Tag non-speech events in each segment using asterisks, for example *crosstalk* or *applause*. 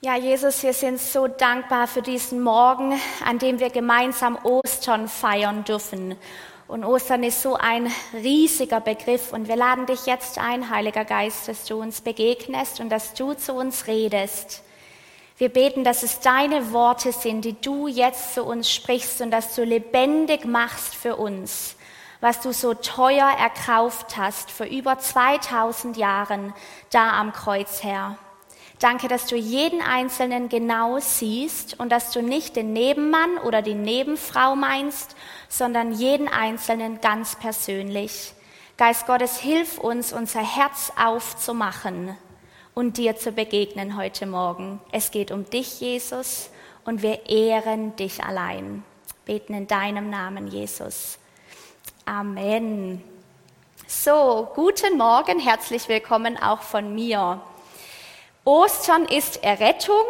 Ja, Jesus, wir sind so dankbar für diesen Morgen, an dem wir gemeinsam Ostern feiern dürfen. Und Ostern ist so ein riesiger Begriff und wir laden dich jetzt ein, Heiliger Geist, dass du uns begegnest und dass du zu uns redest. Wir beten, dass es deine Worte sind, die du jetzt zu uns sprichst und dass du lebendig machst für uns, was du so teuer erkauft hast vor über 2000 Jahren da am Kreuz, Herr. Danke, dass du jeden Einzelnen genau siehst und dass du nicht den Nebenmann oder die Nebenfrau meinst, sondern jeden Einzelnen ganz persönlich. Geist Gottes, hilf uns, unser Herz aufzumachen und dir zu begegnen heute Morgen. Es geht um dich, Jesus, und wir ehren dich allein. Beten in deinem Namen, Jesus. Amen. So, guten Morgen, herzlich willkommen auch von mir. Ostern ist Errettung,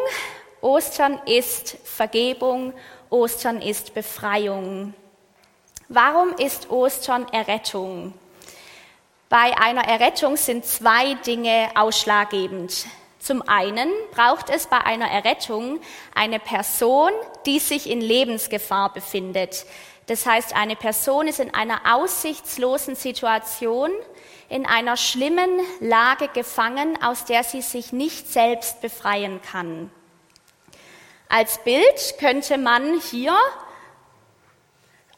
Ostern ist Vergebung, Ostern ist Befreiung. Warum ist Ostern Errettung? Bei einer Errettung sind zwei Dinge ausschlaggebend. Zum einen braucht es bei einer Errettung eine Person, die sich in Lebensgefahr befindet. Das heißt, eine Person ist in einer aussichtslosen Situation, in einer schlimmen Lage gefangen, aus der sie sich nicht selbst befreien kann. Als Bild könnte man hier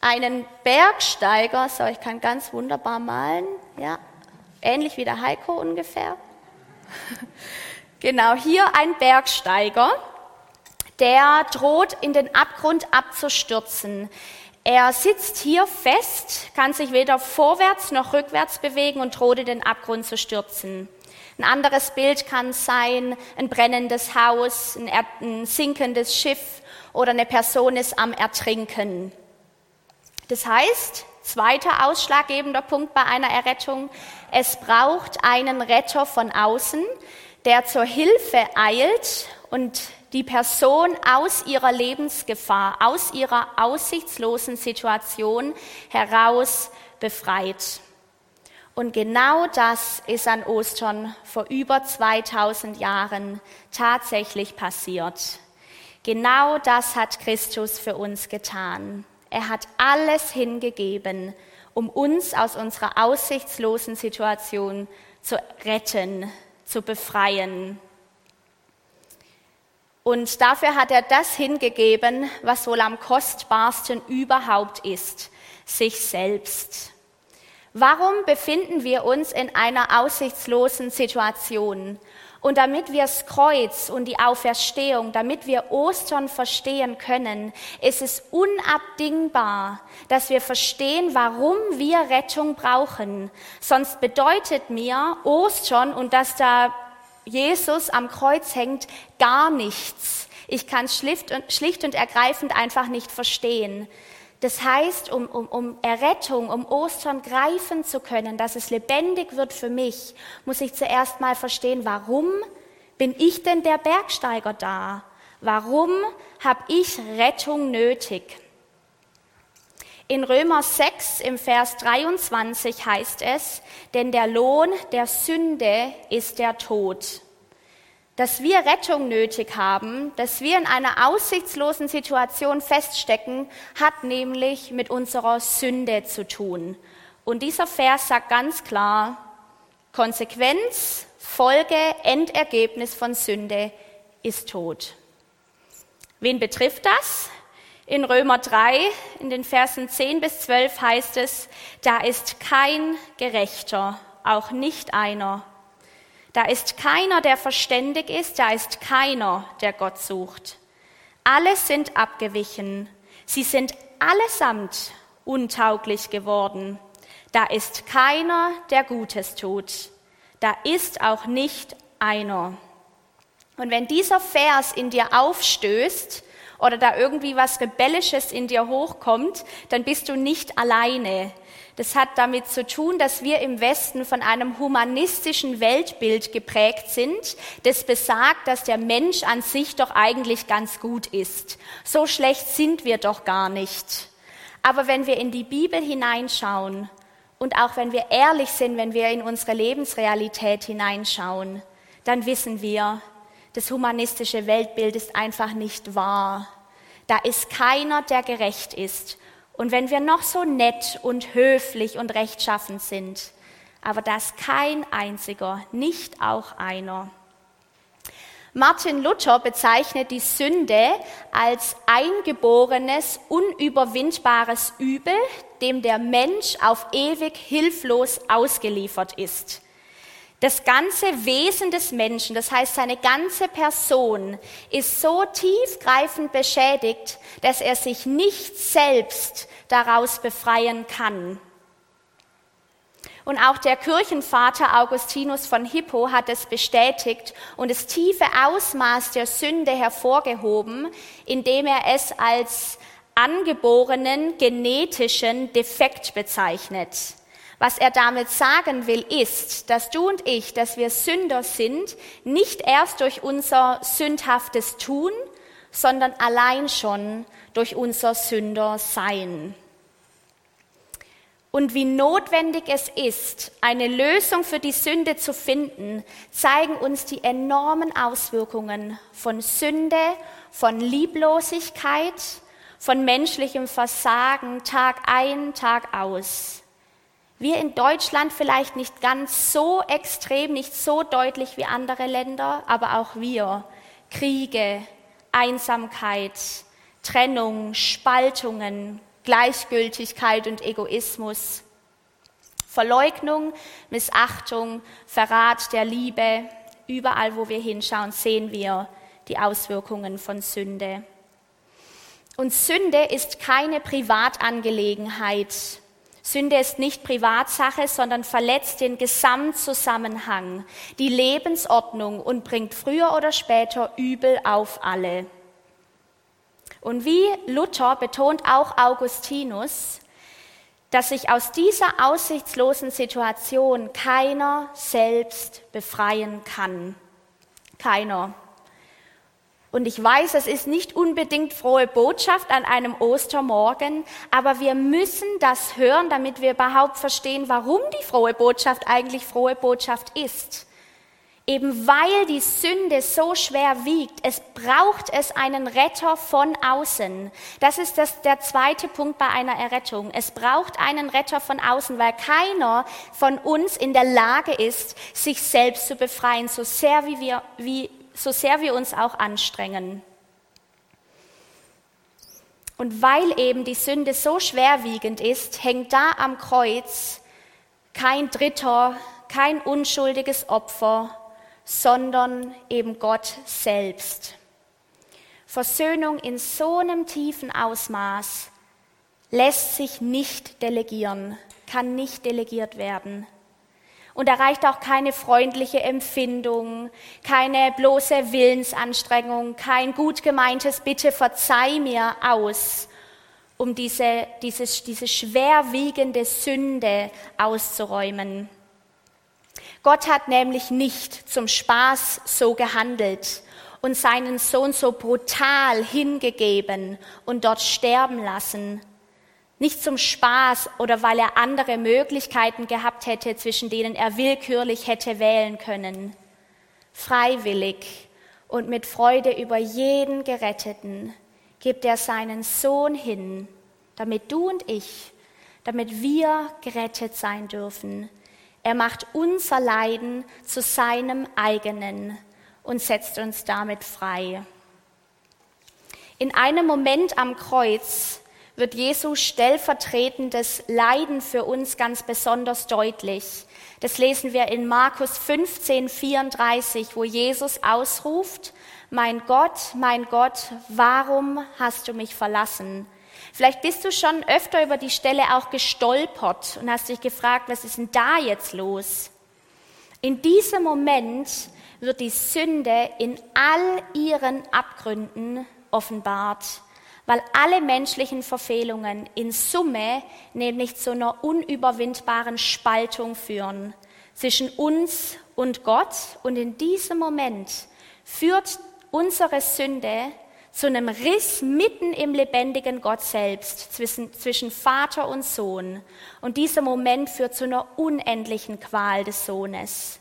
einen Bergsteiger, so ich kann ganz wunderbar malen, ja, ähnlich wie der Heiko ungefähr. *laughs* genau, hier ein Bergsteiger, der droht in den Abgrund abzustürzen. Er sitzt hier fest, kann sich weder vorwärts noch rückwärts bewegen und droht in den Abgrund zu stürzen. Ein anderes Bild kann sein ein brennendes Haus, ein, ein sinkendes Schiff oder eine Person ist am Ertrinken. Das heißt, zweiter ausschlaggebender Punkt bei einer Errettung, es braucht einen Retter von außen, der zur Hilfe eilt und die Person aus ihrer Lebensgefahr, aus ihrer aussichtslosen Situation heraus befreit. Und genau das ist an Ostern vor über 2000 Jahren tatsächlich passiert. Genau das hat Christus für uns getan. Er hat alles hingegeben, um uns aus unserer aussichtslosen Situation zu retten, zu befreien. Und dafür hat er das hingegeben, was wohl am kostbarsten überhaupt ist, sich selbst. Warum befinden wir uns in einer aussichtslosen Situation? Und damit wir das Kreuz und die Auferstehung, damit wir Ostern verstehen können, ist es unabdingbar, dass wir verstehen, warum wir Rettung brauchen. Sonst bedeutet mir Ostern und dass da Jesus am Kreuz hängt, gar nichts. Ich kann schlicht und, schlicht und ergreifend einfach nicht verstehen. Das heißt, um, um, um Errettung, um Ostern greifen zu können, dass es lebendig wird für mich, muss ich zuerst mal verstehen, warum bin ich denn der Bergsteiger da? Warum habe ich Rettung nötig? In Römer 6 im Vers 23 heißt es, denn der Lohn der Sünde ist der Tod. Dass wir Rettung nötig haben, dass wir in einer aussichtslosen Situation feststecken, hat nämlich mit unserer Sünde zu tun. Und dieser Vers sagt ganz klar, Konsequenz, Folge, Endergebnis von Sünde ist Tod. Wen betrifft das? In Römer 3, in den Versen 10 bis 12 heißt es, da ist kein Gerechter, auch nicht einer. Da ist keiner, der verständig ist, da ist keiner, der Gott sucht. Alle sind abgewichen, sie sind allesamt untauglich geworden. Da ist keiner, der Gutes tut. Da ist auch nicht einer. Und wenn dieser Vers in dir aufstößt, oder da irgendwie was Rebellisches in dir hochkommt, dann bist du nicht alleine. Das hat damit zu tun, dass wir im Westen von einem humanistischen Weltbild geprägt sind, das besagt, dass der Mensch an sich doch eigentlich ganz gut ist. So schlecht sind wir doch gar nicht. Aber wenn wir in die Bibel hineinschauen und auch wenn wir ehrlich sind, wenn wir in unsere Lebensrealität hineinschauen, dann wissen wir, Das humanistische Weltbild ist einfach nicht wahr. Da ist keiner, der gerecht ist. Und wenn wir noch so nett und höflich und rechtschaffend sind, aber da ist kein einziger, nicht auch einer. Martin Luther bezeichnet die Sünde als eingeborenes, unüberwindbares Übel, dem der Mensch auf ewig hilflos ausgeliefert ist. Das ganze Wesen des Menschen, das heißt seine ganze Person, ist so tiefgreifend beschädigt, dass er sich nicht selbst daraus befreien kann. Und auch der Kirchenvater Augustinus von Hippo hat es bestätigt und das tiefe Ausmaß der Sünde hervorgehoben, indem er es als angeborenen genetischen Defekt bezeichnet. Was er damit sagen will, ist, dass du und ich, dass wir Sünder sind, nicht erst durch unser sündhaftes Tun, sondern allein schon durch unser Sündersein und wie notwendig es ist, eine Lösung für die Sünde zu finden, zeigen uns die enormen Auswirkungen von Sünde, von Lieblosigkeit, von menschlichem Versagen Tag ein, Tag aus. Wir in Deutschland vielleicht nicht ganz so extrem, nicht so deutlich wie andere Länder, aber auch wir. Kriege, Einsamkeit, Trennung, Spaltungen, Gleichgültigkeit und Egoismus, Verleugnung, Missachtung, Verrat der Liebe. Überall, wo wir hinschauen, sehen wir die Auswirkungen von Sünde. Und Sünde ist keine Privatangelegenheit. Sünde ist nicht Privatsache, sondern verletzt den Gesamtzusammenhang, die Lebensordnung und bringt früher oder später Übel auf alle. Und wie Luther betont auch Augustinus, dass sich aus dieser aussichtslosen Situation keiner selbst befreien kann. Keiner. Und ich weiß, es ist nicht unbedingt frohe Botschaft an einem Ostermorgen, aber wir müssen das hören, damit wir überhaupt verstehen, warum die frohe Botschaft eigentlich frohe Botschaft ist. Eben weil die Sünde so schwer wiegt, es braucht es einen Retter von außen. Das ist das, der zweite Punkt bei einer Errettung. Es braucht einen Retter von außen, weil keiner von uns in der Lage ist, sich selbst zu befreien, so sehr wie wir, wie, so sehr wir uns auch anstrengen. Und weil eben die Sünde so schwerwiegend ist, hängt da am Kreuz kein Dritter, kein unschuldiges Opfer, sondern eben Gott selbst. Versöhnung in so einem tiefen Ausmaß lässt sich nicht delegieren, kann nicht delegiert werden. Und erreicht auch keine freundliche Empfindung, keine bloße Willensanstrengung, kein gut gemeintes Bitte verzeih mir aus, um diese, diese, diese schwerwiegende Sünde auszuräumen. Gott hat nämlich nicht zum Spaß so gehandelt und seinen Sohn so brutal hingegeben und dort sterben lassen. Nicht zum Spaß oder weil er andere Möglichkeiten gehabt hätte, zwischen denen er willkürlich hätte wählen können. Freiwillig und mit Freude über jeden Geretteten gibt er seinen Sohn hin, damit du und ich, damit wir gerettet sein dürfen er macht unser Leiden zu seinem eigenen und setzt uns damit frei. In einem Moment am Kreuz wird Jesus stellvertretendes Leiden für uns ganz besonders deutlich. Das lesen wir in Markus 15, 34, wo Jesus ausruft, mein Gott, mein Gott, warum hast du mich verlassen? Vielleicht bist du schon öfter über die Stelle auch gestolpert und hast dich gefragt, was ist denn da jetzt los? In diesem Moment wird die Sünde in all ihren Abgründen offenbart, weil alle menschlichen Verfehlungen in Summe nämlich zu einer unüberwindbaren Spaltung führen zwischen uns und Gott. Und in diesem Moment führt unsere Sünde zu einem Riss mitten im lebendigen Gott selbst zwischen, zwischen Vater und Sohn. Und dieser Moment führt zu einer unendlichen Qual des Sohnes.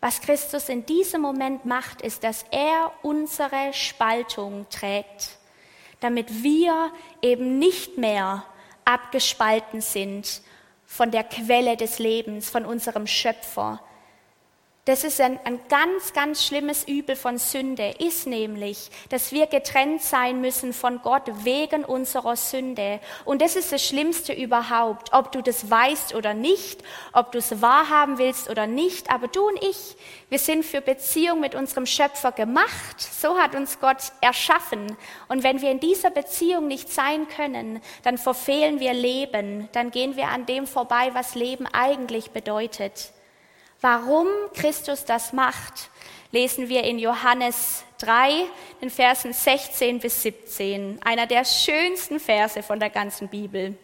Was Christus in diesem Moment macht, ist, dass er unsere Spaltung trägt, damit wir eben nicht mehr abgespalten sind von der Quelle des Lebens, von unserem Schöpfer, das ist ein, ein ganz, ganz schlimmes Übel von Sünde, ist nämlich, dass wir getrennt sein müssen von Gott wegen unserer Sünde. Und das ist das Schlimmste überhaupt, ob du das weißt oder nicht, ob du es wahrhaben willst oder nicht. Aber du und ich, wir sind für Beziehung mit unserem Schöpfer gemacht. So hat uns Gott erschaffen. Und wenn wir in dieser Beziehung nicht sein können, dann verfehlen wir Leben. Dann gehen wir an dem vorbei, was Leben eigentlich bedeutet. Warum Christus das macht, lesen wir in Johannes 3, den Versen 16 bis 17, einer der schönsten Verse von der ganzen Bibel.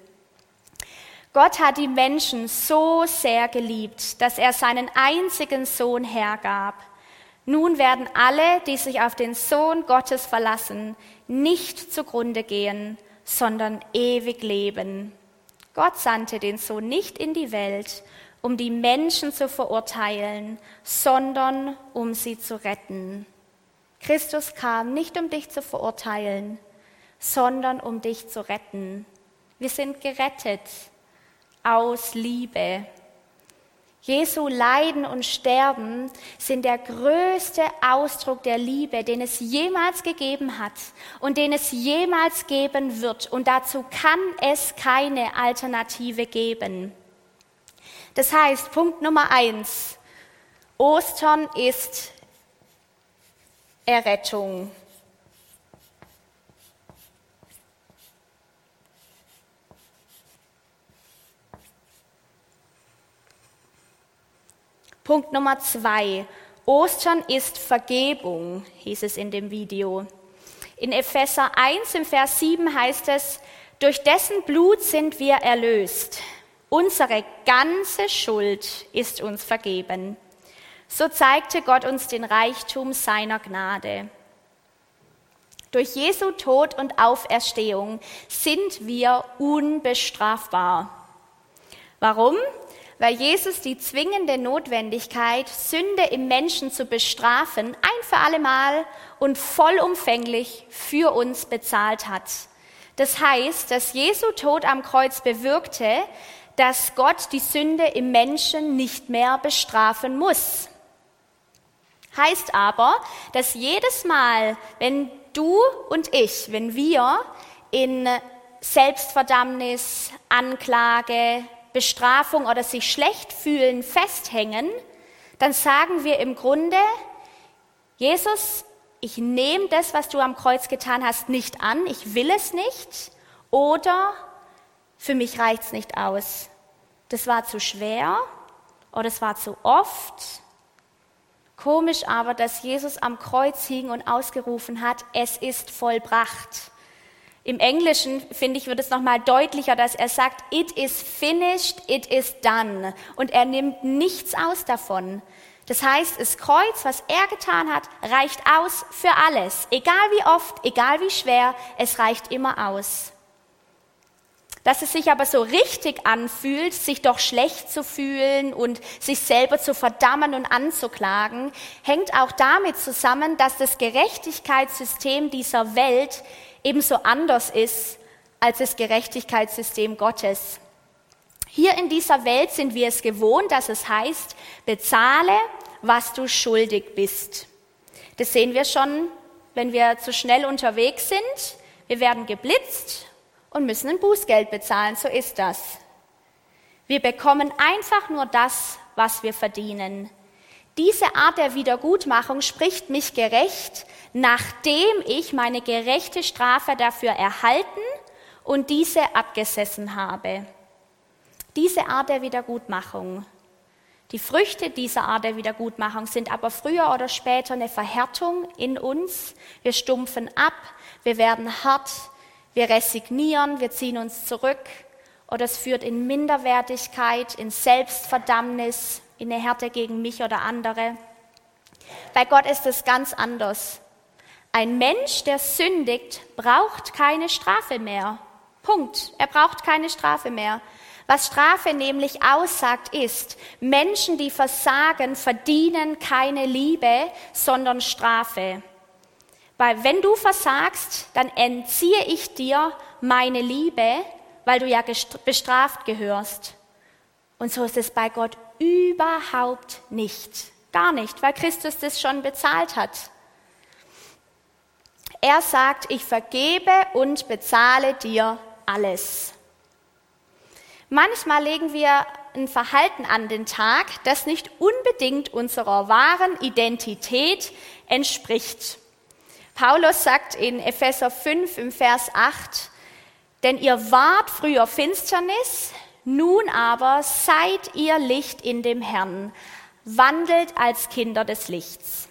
Gott hat die Menschen so sehr geliebt, dass er seinen einzigen Sohn hergab. Nun werden alle, die sich auf den Sohn Gottes verlassen, nicht zugrunde gehen, sondern ewig leben. Gott sandte den Sohn nicht in die Welt, um die Menschen zu verurteilen, sondern um sie zu retten. Christus kam nicht, um dich zu verurteilen, sondern um dich zu retten. Wir sind gerettet aus Liebe. Jesu Leiden und Sterben sind der größte Ausdruck der Liebe, den es jemals gegeben hat und den es jemals geben wird. Und dazu kann es keine Alternative geben. Das heißt, Punkt Nummer eins, Ostern ist Errettung. Punkt Nummer zwei, Ostern ist Vergebung, hieß es in dem Video. In Epheser 1 im Vers 7 heißt es, durch dessen Blut sind wir erlöst Unsere ganze Schuld ist uns vergeben. So zeigte Gott uns den Reichtum seiner Gnade. Durch Jesu Tod und Auferstehung sind wir unbestrafbar. Warum? Weil Jesus die zwingende Notwendigkeit, Sünde im Menschen zu bestrafen, ein für allemal und vollumfänglich für uns bezahlt hat. Das heißt, dass Jesu Tod am Kreuz bewirkte, dass Gott die Sünde im Menschen nicht mehr bestrafen muss. Heißt aber, dass jedes Mal, wenn du und ich, wenn wir in Selbstverdammnis, Anklage, Bestrafung oder sich schlecht fühlen festhängen, dann sagen wir im Grunde, Jesus, ich nehme das, was du am Kreuz getan hast, nicht an, ich will es nicht oder für mich reicht's nicht aus das war zu schwer oder es war zu oft. Komisch aber, dass Jesus am Kreuz hing und ausgerufen hat, es ist vollbracht. Im Englischen, finde ich, wird es nochmal deutlicher, dass er sagt, it is finished, it is done. Und er nimmt nichts aus davon. Das heißt, das Kreuz, was er getan hat, reicht aus für alles. Egal wie oft, egal wie schwer, es reicht immer aus. Dass es sich aber so richtig anfühlt, sich doch schlecht zu fühlen und sich selber zu verdammen und anzuklagen, hängt auch damit zusammen, dass das Gerechtigkeitssystem dieser Welt ebenso anders ist als das Gerechtigkeitssystem Gottes. Hier in dieser Welt sind wir es gewohnt, dass es heißt, bezahle, was du schuldig bist. Das sehen wir schon, wenn wir zu schnell unterwegs sind. Wir werden geblitzt und müssen ein Bußgeld bezahlen. So ist das. Wir bekommen einfach nur das, was wir verdienen. Diese Art der Wiedergutmachung spricht mich gerecht, nachdem ich meine gerechte Strafe dafür erhalten und diese abgesessen habe. Diese Art der Wiedergutmachung. Die Früchte dieser Art der Wiedergutmachung sind aber früher oder später eine Verhärtung in uns. Wir stumpfen ab, wir werden hart, wir resignieren, wir ziehen uns zurück oder es führt in Minderwertigkeit, in Selbstverdammnis, in eine Härte gegen mich oder andere. Bei Gott ist es ganz anders. Ein Mensch, der sündigt, braucht keine Strafe mehr. Punkt. Er braucht keine Strafe mehr, Was Strafe nämlich aussagt, ist, Menschen, die versagen, verdienen keine Liebe, sondern Strafe. Weil wenn du versagst, dann entziehe ich dir meine Liebe, weil du ja bestraft gehörst. Und so ist es bei Gott überhaupt nicht. Gar nicht, weil Christus das schon bezahlt hat. Er sagt, ich vergebe und bezahle dir alles. Manchmal legen wir ein Verhalten an den Tag, das nicht unbedingt unserer wahren Identität entspricht. Paulus sagt in Epheser 5 im Vers 8, denn ihr wart früher Finsternis, nun aber seid ihr Licht in dem Herrn, wandelt als Kinder des Lichts.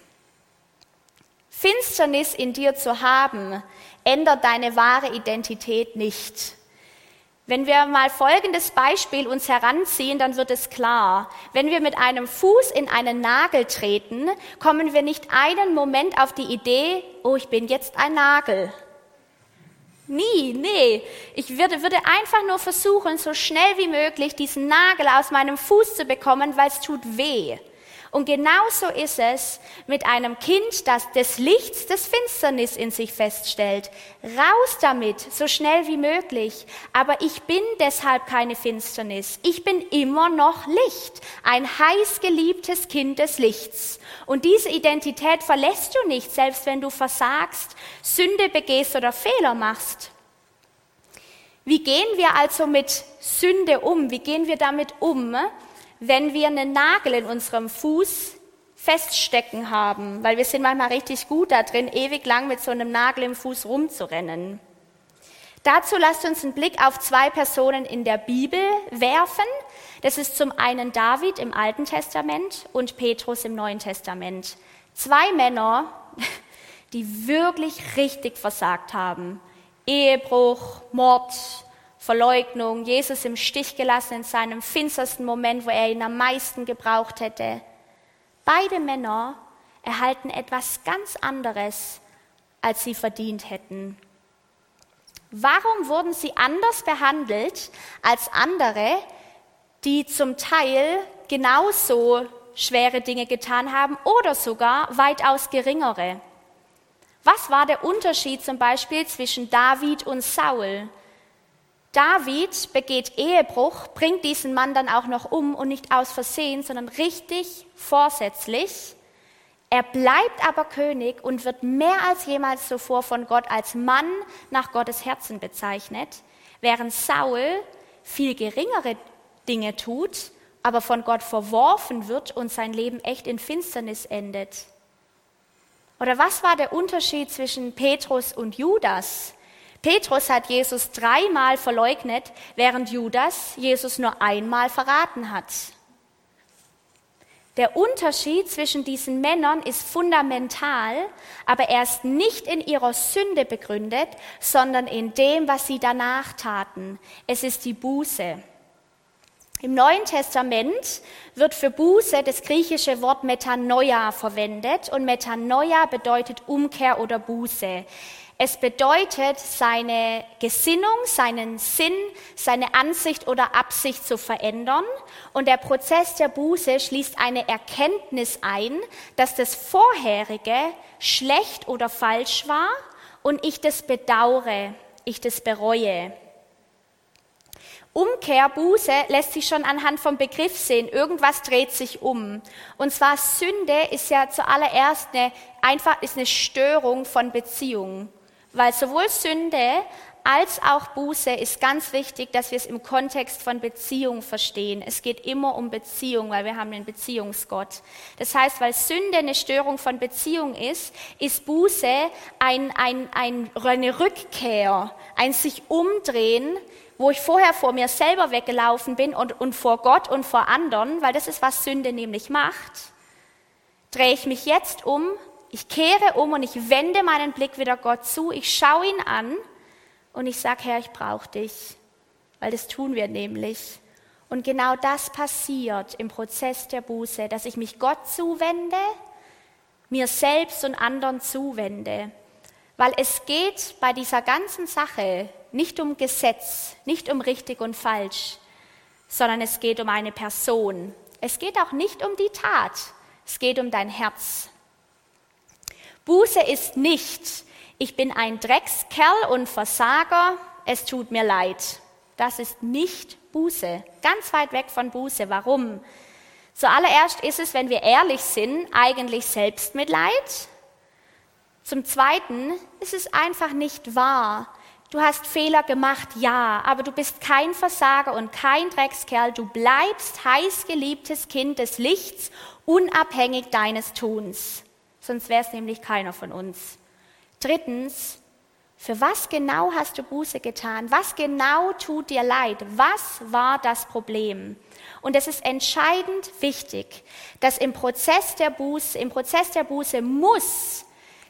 Finsternis in dir zu haben, ändert deine wahre Identität nicht. Wenn wir mal folgendes Beispiel uns heranziehen, dann wird es klar. Wenn wir mit einem Fuß in einen Nagel treten, kommen wir nicht einen Moment auf die Idee, oh, ich bin jetzt ein Nagel. Nie, nee. Ich würde, würde einfach nur versuchen, so schnell wie möglich diesen Nagel aus meinem Fuß zu bekommen, weil es tut weh. Und genauso ist es mit einem Kind, das des Lichts des Finsternis in sich feststellt. Raus damit, so schnell wie möglich. Aber ich bin deshalb keine Finsternis. Ich bin immer noch Licht, ein heiß geliebtes Kind des Lichts. Und diese Identität verlässt du nicht, selbst wenn du versagst, Sünde begehst oder Fehler machst. Wie gehen wir also mit Sünde um? Wie gehen wir damit um? Wenn wir einen Nagel in unserem Fuß feststecken haben, weil wir sind manchmal richtig gut da drin, ewig lang mit so einem Nagel im Fuß rumzurennen. Dazu lasst uns einen Blick auf zwei Personen in der Bibel werfen. Das ist zum einen David im Alten Testament und Petrus im Neuen Testament. Zwei Männer, *laughs* die wirklich richtig versagt haben. Ehebruch, Mord, Verleugnung, Jesus im Stich gelassen in seinem finstersten Moment, wo er ihn am meisten gebraucht hätte. Beide Männer erhalten etwas ganz anderes, als sie verdient hätten. Warum wurden sie anders behandelt als andere, die zum Teil genauso schwere Dinge getan haben oder sogar weitaus geringere? Was war der Unterschied zum Beispiel zwischen David und Saul? David begeht Ehebruch, bringt diesen Mann dann auch noch um und nicht aus Versehen, sondern richtig vorsätzlich. Er bleibt aber König und wird mehr als jemals zuvor von Gott als Mann nach Gottes Herzen bezeichnet, während Saul viel geringere Dinge tut, aber von Gott verworfen wird und sein Leben echt in Finsternis endet. Oder was war der Unterschied zwischen Petrus und Judas? Petrus hat Jesus dreimal verleugnet, während Judas Jesus nur einmal verraten hat. Der Unterschied zwischen diesen Männern ist fundamental, aber er ist nicht in ihrer Sünde begründet, sondern in dem, was sie danach taten. Es ist die Buße. Im Neuen Testament wird für Buße das griechische Wort Metanoia verwendet und Metanoia bedeutet Umkehr oder Buße. Es bedeutet, seine Gesinnung, seinen Sinn, seine Ansicht oder Absicht zu verändern. Und der Prozess der Buße schließt eine Erkenntnis ein, dass das Vorherige schlecht oder falsch war und ich das bedauere, ich das bereue. Umkehr, Buße lässt sich schon anhand vom Begriff sehen. Irgendwas dreht sich um. Und zwar Sünde ist ja zuallererst eine, einfach, ist eine Störung von Beziehungen. Weil sowohl Sünde als auch Buße ist ganz wichtig, dass wir es im Kontext von Beziehung verstehen. Es geht immer um Beziehung, weil wir haben einen Beziehungsgott. Das heißt, weil Sünde eine Störung von Beziehung ist, ist Buße ein, ein, ein, eine Rückkehr, ein sich umdrehen, wo ich vorher vor mir selber weggelaufen bin und, und vor Gott und vor anderen, weil das ist, was Sünde nämlich macht, drehe ich mich jetzt um ich kehre um und ich wende meinen Blick wieder Gott zu. Ich schaue ihn an und ich sage, Herr, ich brauche dich. Weil das tun wir nämlich. Und genau das passiert im Prozess der Buße, dass ich mich Gott zuwende, mir selbst und anderen zuwende. Weil es geht bei dieser ganzen Sache nicht um Gesetz, nicht um richtig und falsch, sondern es geht um eine Person. Es geht auch nicht um die Tat, es geht um dein Herz. Buße ist nicht, ich bin ein Dreckskerl und Versager, es tut mir leid. Das ist nicht Buße, ganz weit weg von Buße. Warum? Zuallererst ist es, wenn wir ehrlich sind, eigentlich Selbstmitleid. Zum Zweiten ist es einfach nicht wahr. Du hast Fehler gemacht, ja, aber du bist kein Versager und kein Dreckskerl. Du bleibst heiß geliebtes Kind des Lichts, unabhängig deines Tuns. Sonst wäre es nämlich keiner von uns. Drittens, für was genau hast du Buße getan? Was genau tut dir leid? Was war das Problem? Und es ist entscheidend wichtig, dass im Prozess der Buße, im Prozess der Buße muss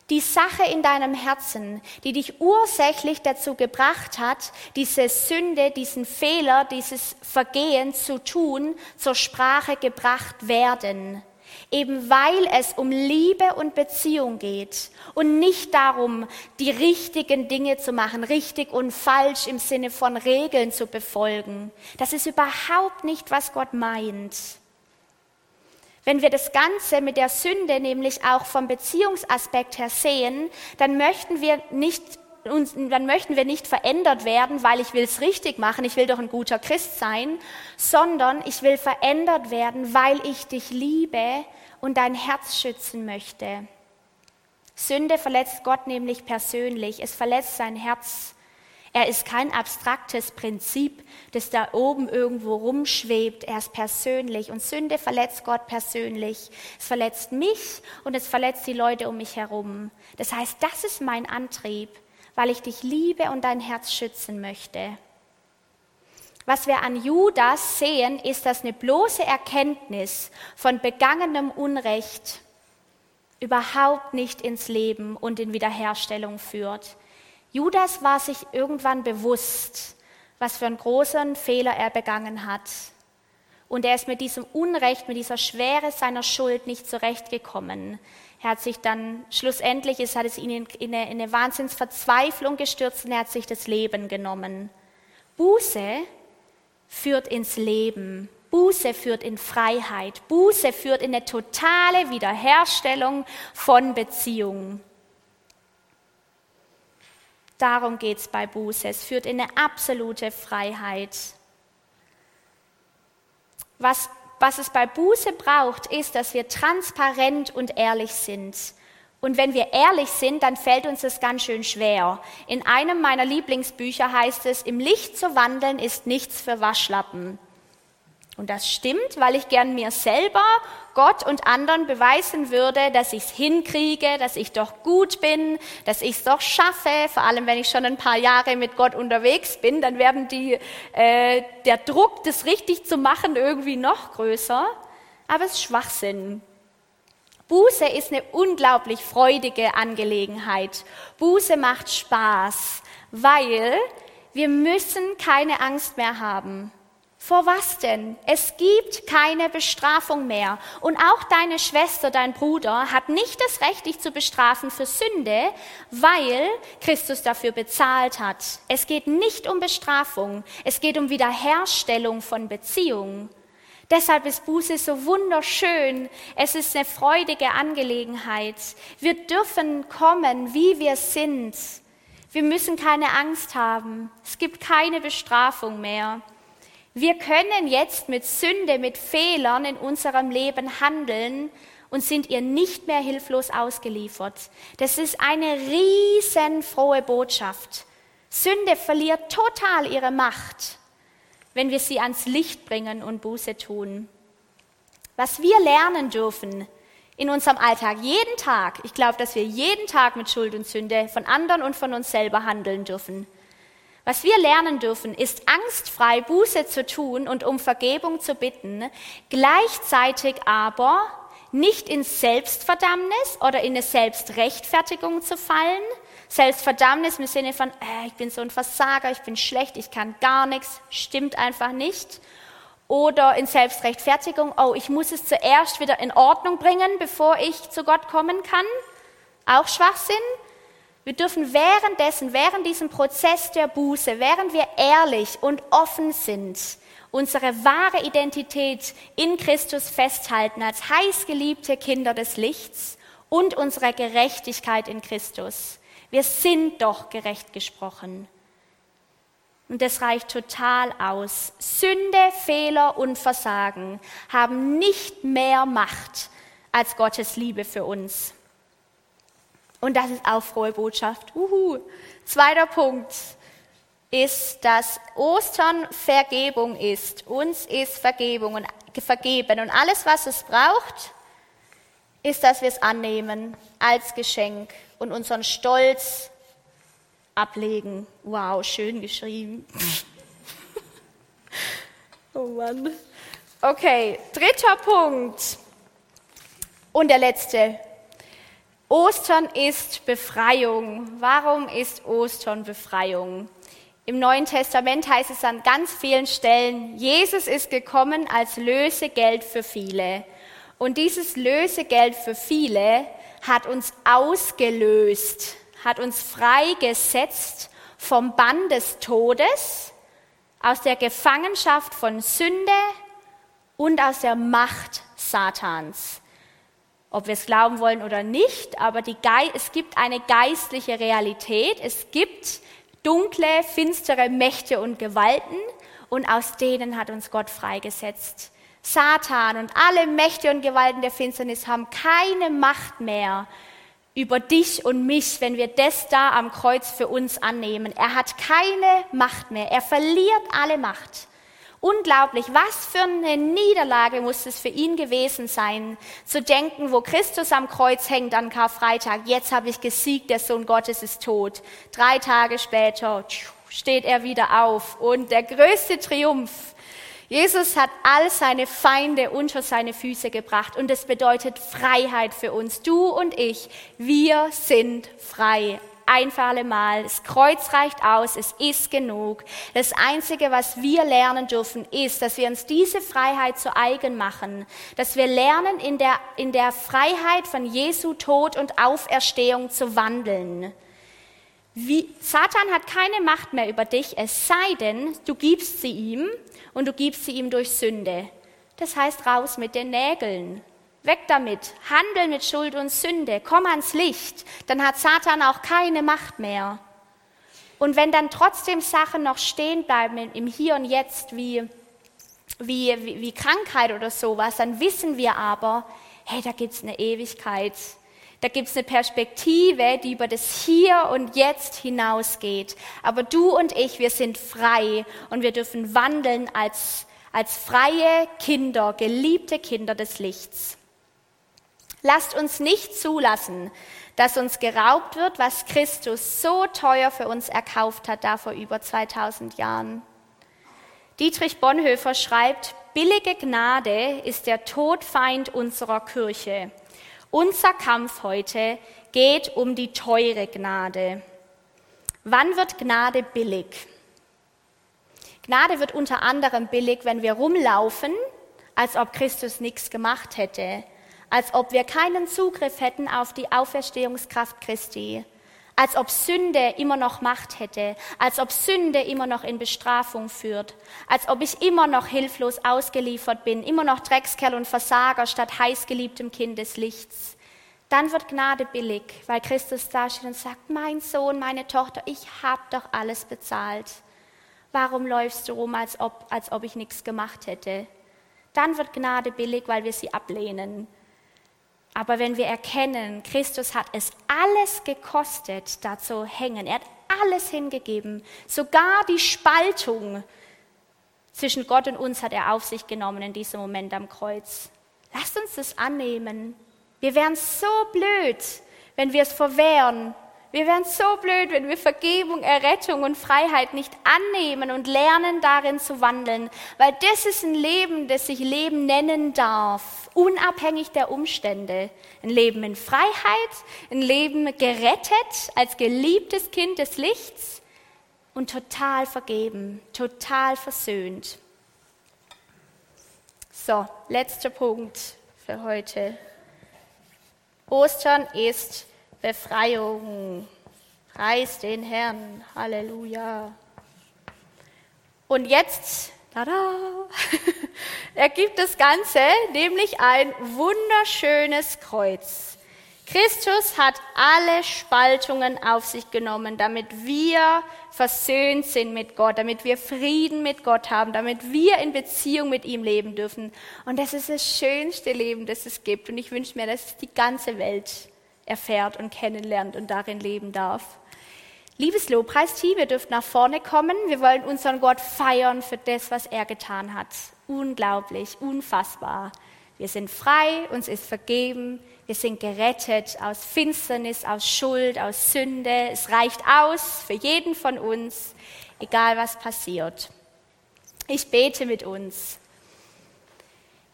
die Sache in deinem Herzen, die dich ursächlich dazu gebracht hat, diese Sünde, diesen Fehler, dieses Vergehen zu tun, zur Sprache gebracht werden. Eben weil es um Liebe und Beziehung geht und nicht darum, die richtigen Dinge zu machen, richtig und falsch im Sinne von Regeln zu befolgen. Das ist überhaupt nicht, was Gott meint. Wenn wir das Ganze mit der Sünde nämlich auch vom Beziehungsaspekt her sehen, dann möchten wir nicht uns, dann möchten wir nicht verändert werden, weil ich will es richtig machen, ich will doch ein guter Christ sein, sondern ich will verändert werden, weil ich dich liebe und dein Herz schützen möchte. Sünde verletzt Gott nämlich persönlich, es verletzt sein Herz. Er ist kein abstraktes Prinzip, das da oben irgendwo rumschwebt. Er ist persönlich. Und Sünde verletzt Gott persönlich. Es verletzt mich und es verletzt die Leute um mich herum. Das heißt, das ist mein Antrieb, weil ich dich liebe und dein Herz schützen möchte. Was wir an Judas sehen, ist, dass eine bloße Erkenntnis von begangenem Unrecht überhaupt nicht ins Leben und in Wiederherstellung führt. Judas war sich irgendwann bewusst, was für einen großen Fehler er begangen hat. Und er ist mit diesem Unrecht, mit dieser Schwere seiner Schuld nicht zurechtgekommen. Er hat sich dann, schlussendlich ist, hat es ihn in, in, eine, in eine Wahnsinnsverzweiflung gestürzt und er hat sich das Leben genommen. Buße führt ins Leben. Buße führt in Freiheit. Buße führt in eine totale Wiederherstellung von Beziehungen. Darum geht es bei Buße. Es führt in eine absolute Freiheit. Was, was es bei Buße braucht, ist, dass wir transparent und ehrlich sind. Und wenn wir ehrlich sind, dann fällt uns das ganz schön schwer. In einem meiner Lieblingsbücher heißt es, im Licht zu wandeln ist nichts für Waschlappen. Und das stimmt, weil ich gern mir selber, Gott und anderen beweisen würde, dass ich es hinkriege, dass ich doch gut bin, dass ich es doch schaffe. Vor allem, wenn ich schon ein paar Jahre mit Gott unterwegs bin, dann werden die, äh, der Druck, das richtig zu machen, irgendwie noch größer. Aber es ist Schwachsinn. Buße ist eine unglaublich freudige Angelegenheit. Buße macht Spaß, weil wir müssen keine Angst mehr haben. Vor was denn? Es gibt keine Bestrafung mehr. Und auch deine Schwester, dein Bruder hat nicht das Recht, dich zu bestrafen für Sünde, weil Christus dafür bezahlt hat. Es geht nicht um Bestrafung, es geht um Wiederherstellung von Beziehungen. Deshalb ist Buße so wunderschön. Es ist eine freudige Angelegenheit. Wir dürfen kommen, wie wir sind. Wir müssen keine Angst haben. Es gibt keine Bestrafung mehr. Wir können jetzt mit Sünde, mit Fehlern in unserem Leben handeln und sind ihr nicht mehr hilflos ausgeliefert. Das ist eine riesenfrohe Botschaft. Sünde verliert total ihre Macht, wenn wir sie ans Licht bringen und Buße tun. Was wir lernen dürfen in unserem Alltag, jeden Tag, ich glaube, dass wir jeden Tag mit Schuld und Sünde von anderen und von uns selber handeln dürfen. Was wir lernen dürfen, ist angstfrei Buße zu tun und um Vergebung zu bitten, gleichzeitig aber nicht in Selbstverdammnis oder in eine Selbstrechtfertigung zu fallen. Selbstverdammnis im Sinne von, äh, ich bin so ein Versager, ich bin schlecht, ich kann gar nichts, stimmt einfach nicht. Oder in Selbstrechtfertigung, oh, ich muss es zuerst wieder in Ordnung bringen, bevor ich zu Gott kommen kann. Auch Schwachsinn. Wir dürfen währenddessen, während diesem Prozess der Buße, während wir ehrlich und offen sind unsere wahre Identität in Christus festhalten als heißgeliebte Kinder des Lichts und unsere Gerechtigkeit in Christus. Wir sind doch gerecht gesprochen. Und das reicht total aus. Sünde, Fehler und Versagen haben nicht mehr Macht als Gottes Liebe für uns. Und das ist auch frohe Botschaft. Uhu. Zweiter Punkt ist, dass Ostern Vergebung ist. Uns ist Vergebung und vergeben. Und alles, was es braucht, ist, dass wir es annehmen als Geschenk und unseren Stolz ablegen. Wow, schön geschrieben. *laughs* oh Mann. Okay, dritter Punkt. Und der letzte. Ostern ist Befreiung. Warum ist Ostern Befreiung? Im Neuen Testament heißt es an ganz vielen Stellen, Jesus ist gekommen als Lösegeld für viele. Und dieses Lösegeld für viele hat uns ausgelöst, hat uns freigesetzt vom Bann des Todes, aus der Gefangenschaft von Sünde und aus der Macht Satans. Ob wir es glauben wollen oder nicht, aber es gibt eine geistliche Realität. Es gibt dunkle, finstere Mächte und Gewalten und aus denen hat uns Gott freigesetzt. Satan und alle Mächte und Gewalten der Finsternis haben keine Macht mehr über dich und mich, wenn wir das da am Kreuz für uns annehmen. Er hat keine Macht mehr. Er verliert alle Macht. Unglaublich, was für eine Niederlage muss es für ihn gewesen sein, zu denken, wo Christus am Kreuz hängt an Karfreitag, jetzt habe ich gesiegt, der Sohn Gottes ist tot. Drei Tage später steht er wieder auf und der größte Triumph. Jesus hat all seine Feinde unter seine Füße gebracht und es bedeutet Freiheit für uns. Du und ich, wir sind frei ein für alle Mal. Das Kreuz reicht aus, es ist genug. Das Einzige, was wir lernen dürfen, ist, dass wir uns diese Freiheit zu eigen machen, dass wir lernen, in der, in der Freiheit von Jesu Tod und Auferstehung zu wandeln. Wie, Satan hat keine Macht mehr über dich, es sei denn, du gibst sie ihm und du gibst sie ihm durch Sünde. Das heißt, raus mit den Nägeln. Weg damit, handel mit Schuld und Sünde, komm ans Licht, dann hat Satan auch keine Macht mehr. Und wenn dann trotzdem Sachen noch stehen bleiben im Hier und Jetzt, wie, wie, wie, Krankheit oder sowas, dann wissen wir aber, hey, da gibt's eine Ewigkeit. Da gibt's eine Perspektive, die über das Hier und Jetzt hinausgeht. Aber du und ich, wir sind frei und wir dürfen wandeln als, als freie Kinder, geliebte Kinder des Lichts. Lasst uns nicht zulassen, dass uns geraubt wird, was Christus so teuer für uns erkauft hat, da vor über 2000 Jahren. Dietrich Bonhoeffer schreibt, billige Gnade ist der Todfeind unserer Kirche. Unser Kampf heute geht um die teure Gnade. Wann wird Gnade billig? Gnade wird unter anderem billig, wenn wir rumlaufen, als ob Christus nichts gemacht hätte, als ob wir keinen Zugriff hätten auf die Auferstehungskraft Christi, als ob Sünde immer noch Macht hätte, als ob Sünde immer noch in Bestrafung führt, als ob ich immer noch hilflos ausgeliefert bin, immer noch Dreckskerl und Versager statt heißgeliebtem Kind des Lichts. Dann wird Gnade billig, weil Christus da steht und sagt, mein Sohn, meine Tochter, ich habe doch alles bezahlt. Warum läufst du rum, als ob, als ob ich nichts gemacht hätte? Dann wird Gnade billig, weil wir sie ablehnen, aber wenn wir erkennen, Christus hat es alles gekostet, da zu hängen, er hat alles hingegeben, sogar die Spaltung zwischen Gott und uns hat er auf sich genommen in diesem Moment am Kreuz. Lasst uns das annehmen. Wir wären so blöd, wenn wir es verwehren, wir wären so blöd, wenn wir Vergebung, Errettung und Freiheit nicht annehmen und lernen, darin zu wandeln, weil das ist ein Leben, das sich Leben nennen darf, unabhängig der Umstände. Ein Leben in Freiheit, ein Leben gerettet als geliebtes Kind des Lichts und total vergeben, total versöhnt. So, letzter Punkt für heute. Ostern ist Befreiung. Preis den Herrn. Halleluja. Und jetzt Tada! *laughs* ergibt das Ganze nämlich ein wunderschönes Kreuz. Christus hat alle Spaltungen auf sich genommen, damit wir versöhnt sind mit Gott, damit wir Frieden mit Gott haben, damit wir in Beziehung mit ihm leben dürfen. Und das ist das schönste Leben, das es gibt. Und ich wünsche mir, dass die ganze Welt erfährt und kennenlernt und darin leben darf. Liebes Lobpreisteam, ihr dürft nach vorne kommen. Wir wollen unseren Gott feiern für das, was er getan hat. Unglaublich, unfassbar. Wir sind frei, uns ist vergeben, wir sind gerettet aus Finsternis, aus Schuld, aus Sünde. Es reicht aus für jeden von uns, egal was passiert. Ich bete mit uns.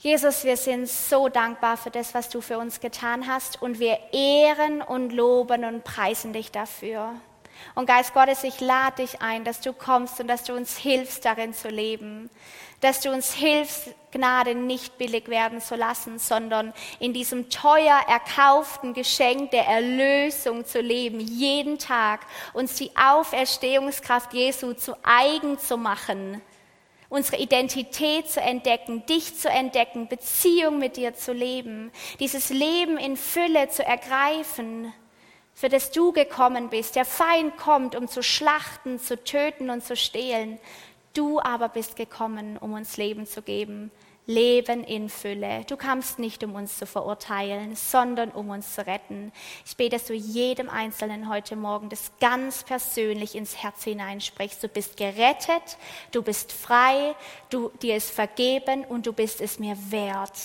Jesus, wir sind so dankbar für das, was du für uns getan hast und wir ehren und loben und preisen dich dafür. Und Geist Gottes, ich lade dich ein, dass du kommst und dass du uns hilfst, darin zu leben. Dass du uns hilfst, Gnade nicht billig werden zu lassen, sondern in diesem teuer erkauften Geschenk der Erlösung zu leben, jeden Tag uns die Auferstehungskraft Jesu zu eigen zu machen, unsere Identität zu entdecken, dich zu entdecken, Beziehung mit dir zu leben, dieses Leben in Fülle zu ergreifen für das du gekommen bist. Der Feind kommt, um zu schlachten, zu töten und zu stehlen. Du aber bist gekommen, um uns Leben zu geben. Leben in Fülle. Du kamst nicht, um uns zu verurteilen, sondern um uns zu retten. Ich bete, dass du jedem Einzelnen heute Morgen das ganz persönlich ins Herz hineinsprichst. Du bist gerettet, du bist frei, du, dir ist vergeben und du bist es mir wert.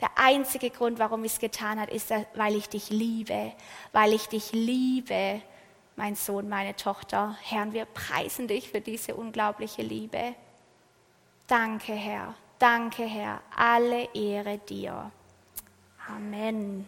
Der einzige Grund, warum ich es getan habe, ist, weil ich dich liebe, weil ich dich liebe, mein Sohn, meine Tochter. Herr, wir preisen dich für diese unglaubliche Liebe. Danke, Herr. Danke, Herr. Alle Ehre dir. Amen.